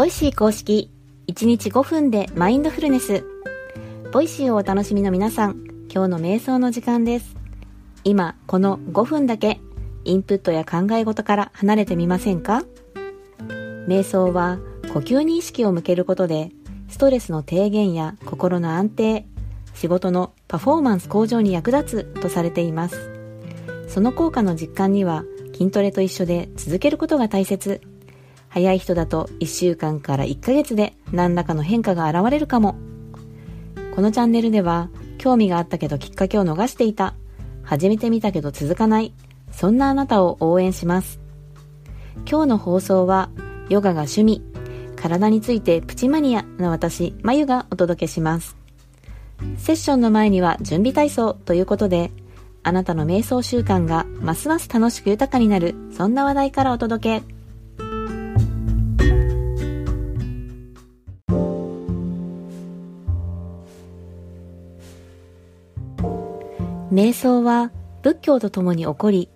Voicy公式1日5分でマインドフルネス。 Voicyをお楽しみの皆さん今日の瞑想の時間です。今この5分だけインプットや考え事から離れてみませんか？瞑想は呼吸に意識を向けることでストレスの低減や心の安定仕事のパフォーマンス向上に役立つとされています。その効果の実感には筋トレと一緒で続けることが大切。早い人だと1週間から1ヶ月で何らかの変化が現れるかも。このチャンネルでは興味があったけどきっかけを逃していた。始めてみたけど続かない。そんなあなたを応援します。今日の放送はヨガが趣味。体についてプチマニアな私まゆがお届けします。セッションの前には準備体操ということであなたの瞑想習慣がますます楽しく豊かになる。そんな話題からお届け。瞑想は仏教とともに起こり、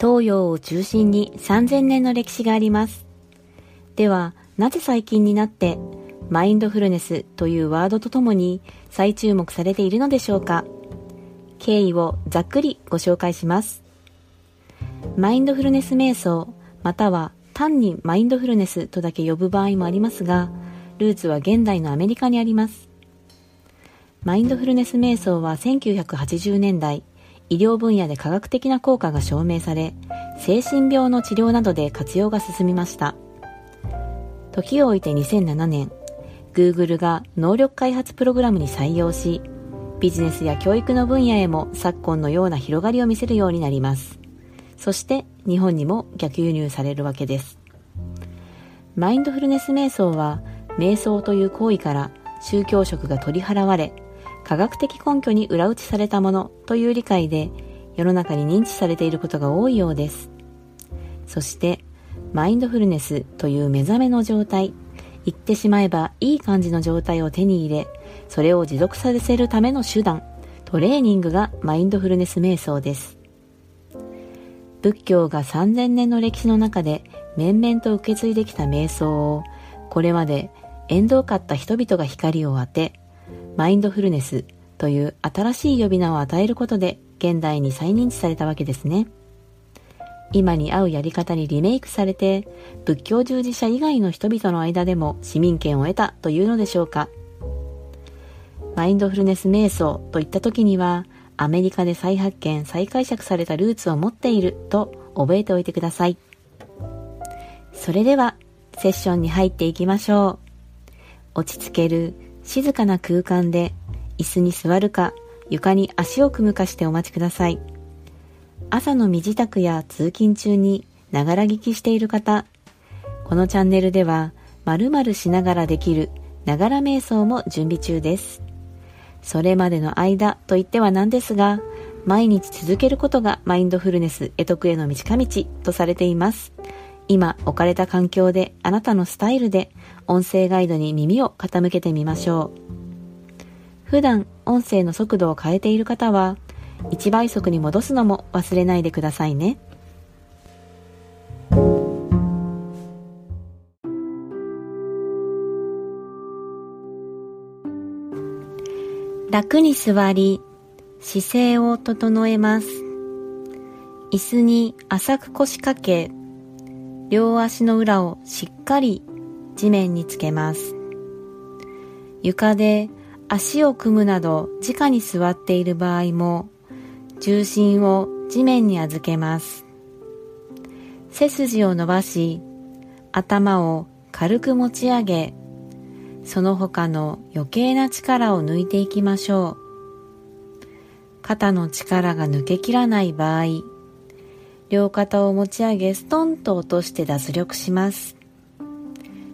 東洋を中心に3000年の歴史があります。では、なぜ最近になってマインドフルネスというワードとともに再注目されているのでしょうか経緯をざっくりご紹介します。マインドフルネス瞑想、または単にマインドフルネスとだけ呼ぶ場合もありますが、ルーツは現代のアメリカにあります。マインドフルネス瞑想は1980年代、医療分野で科学的な効果が証明され、精神病の治療などで活用が進みました。時を置いて2007年、Google が能力開発プログラムに採用し、ビジネスや教育の分野へも昨今のような広がりを見せるようになります。そして日本にも逆輸入されるわけです。マインドフルネス瞑想は、瞑想という行為から宗教色が取り払われ、科学的根拠に裏打ちされたものという理解で世の中に認知されていることが多いようです。そして、マインドフルネスという目覚めの状態、言ってしまえばいい感じの状態を手に入れ、それを持続させるための手段、トレーニングがマインドフルネス瞑想です。仏教が3000年の歴史の中で面々と受け継いできた瞑想を、これまで縁遠かった人々が光を当て、マインドフルネスという新しい呼び名を与えることで現代に再認知されたわけですね。今に合うやり方にリメイクされて仏教従事者以外の人々の間でも市民権を得たというのでしょうか。マインドフルネス瞑想といった時にはアメリカで再発見、再解釈されたルーツを持っていると覚えておいてください。それではセッションに入っていきましょう。落ち着ける静かな空間で椅子に座るか床に足を組むかしてお待ちください。朝の身支度や通勤中にながら聞きしている方、このチャンネルでは〇〇しながらできるながら瞑想も準備中です。それまでの間と言ってはなんですが、毎日続けることがマインドフルネス得得への道道とされています。今置かれた環境であなたのスタイルで音声ガイドに耳を傾けてみましょう。普段音声の速度を変えている方は1倍速に戻すのも忘れないでくださいね。楽に座り姿勢を整えます。椅子に浅く腰掛け両足の裏をしっかり地面につけます。床で足を組むなど直に座っている場合も重心を地面に預けます。背筋を伸ばし頭を軽く持ち上げその他の余計な力を抜いていきましょう。肩の力が抜けきらない場合両肩を持ち上げストンと落として脱力します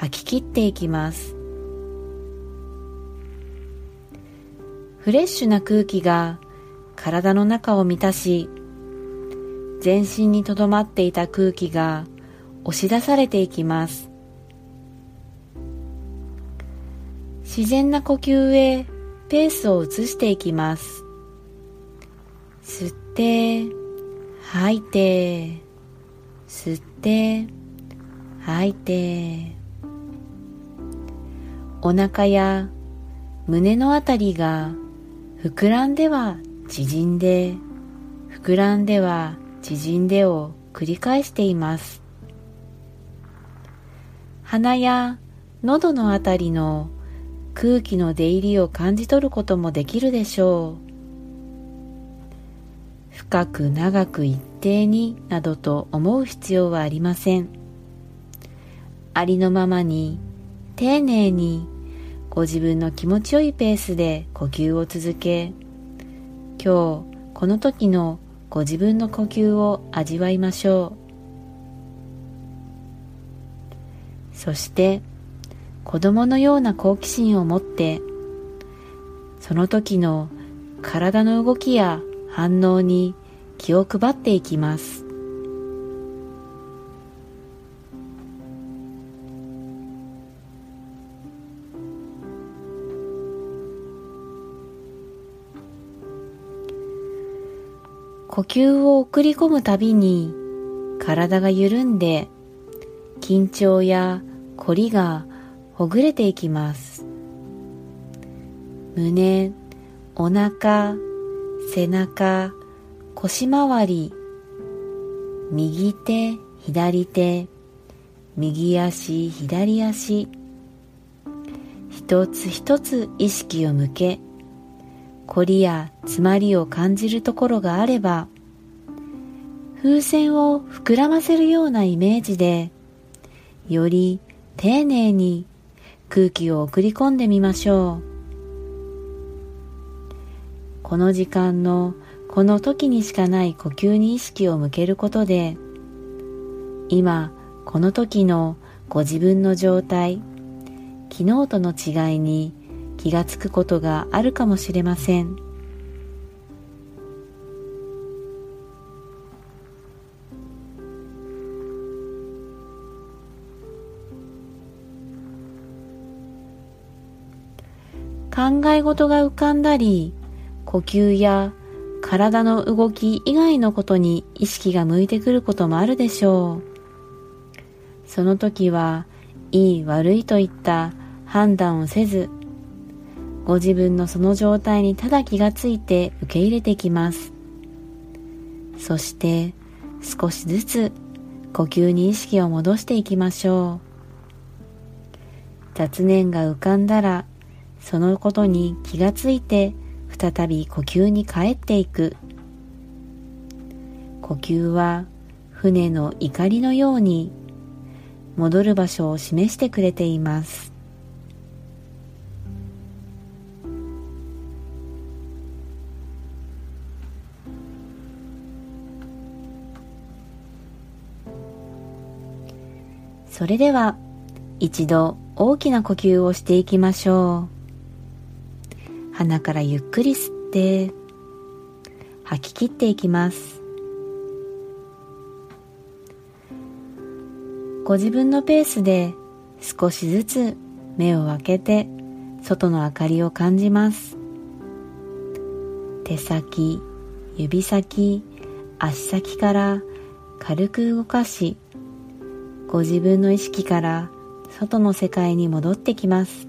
吐き切っていきます。フレッシュな空気が体の中を満たし全身にとどまっていた空気が押し出されていきます。自然な呼吸へペースを移していきます。吸って吐いて吸って吐いて。お腹や胸のあたりが膨らんでは縮んで膨らんでは縮んでを繰り返しています。鼻や喉のあたりの空気の出入りを感じ取ることもできるでしょう。深く長く一定になどと思う必要はありません。ありのままに丁寧にご自分の気持ちよいペースで呼吸を続け今日この時のご自分の呼吸を味わいましょう。そして子供のような好奇心を持ってその時の体の動きや反応に気を配っていきます。呼吸を送り込むたびに体が緩んで緊張や凝りがほぐれていきます。胸お腹背中腰回り右手左手右足左足。一つ一つ意識を向け凝りや詰まりを感じるところがあれば風船を膨らませるようなイメージでより丁寧に空気を送り込んでみましょう。この時間のこの時にしかない呼吸に意識を向けることで今この時のご自分の状態昨日との違いに気がつくことがあるかもしれません。考え事が浮かんだり呼吸や体の動き以外のことに意識が向いてくることもあるでしょう。その時はいい悪いといった判断をせずご自分のその状態にただ気がついて受け入れてきます。そして少しずつ呼吸に意識を戻していきましょう。雑念が浮かんだらそのことに気がついて再び呼吸に帰っていく。呼吸は船の怒りのように戻る場所を示してくれています。それでは一度大きな呼吸をしていきましょう。鼻からゆっくり吸って吐き切っていきます。ご自分のペースで少しずつ目を開けて外の明かりを感じます。手先指先足先から軽く動かしご自分の意識から外の世界に戻ってきます。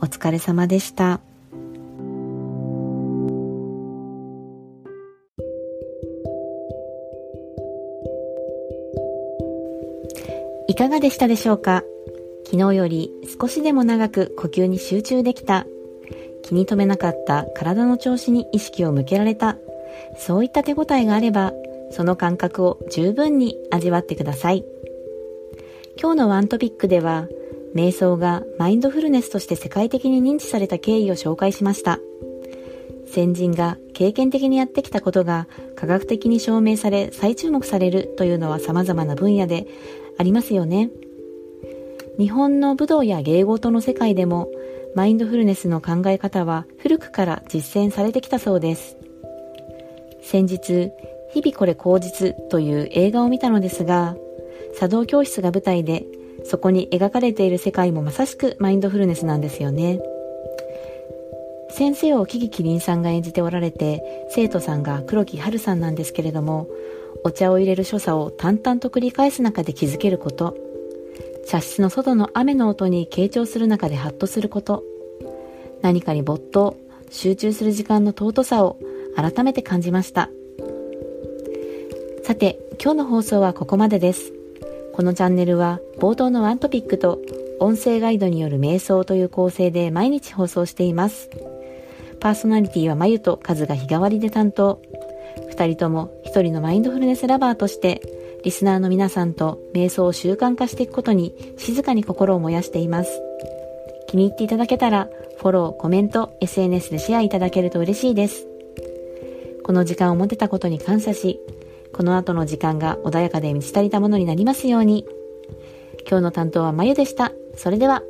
お疲れ様でした。いかがでしたでしょうか？昨日より少しでも長く呼吸に集中できた。気に留めなかった体の調子に意識を向けられた。そういった手応えがあればその感覚を十分に味わってください。今日のワントピックでは、瞑想がマインドフルネスとして世界的に認知された経緯を紹介しました。先人が経験的にやってきたことが科学的に証明され再注目されるというのは様々な分野でありますよね。日本の武道や芸事の世界でもマインドフルネスの考え方は古くから実践されてきたそうです。先日、日々これ口実という映画を見たのですが、茶道教室が舞台で、そこに描かれている世界もまさしくマインドフルネスなんですよね。先生を木々麒麟さんが演じておられて、生徒さんが黒木春さんなんですけれども、お茶を入れる所作を淡々と繰り返す中で気づけること、茶室の外の雨の音に傾聴する中でハッとすること、何かに没頭、集中する時間の尊さを改めて感じました。さて、今日の放送はここまでです。このチャンネルは冒頭のワントピックと音声ガイドによる瞑想という構成で毎日放送しています。パーソナリティはまゆとカズが日替わりで担当。二人とも一人のマインドフルネスラバーとして、リスナーの皆さんと瞑想を習慣化していくことに静かに心を燃やしています。気に入っていただけたら、フォロー、コメント、SNS でシェアいただけると嬉しいです。この時間を持てたことに感謝し、この後の時間が穏やかで満ち足りたものになりますように。今日の担当はまゆでした。それでは。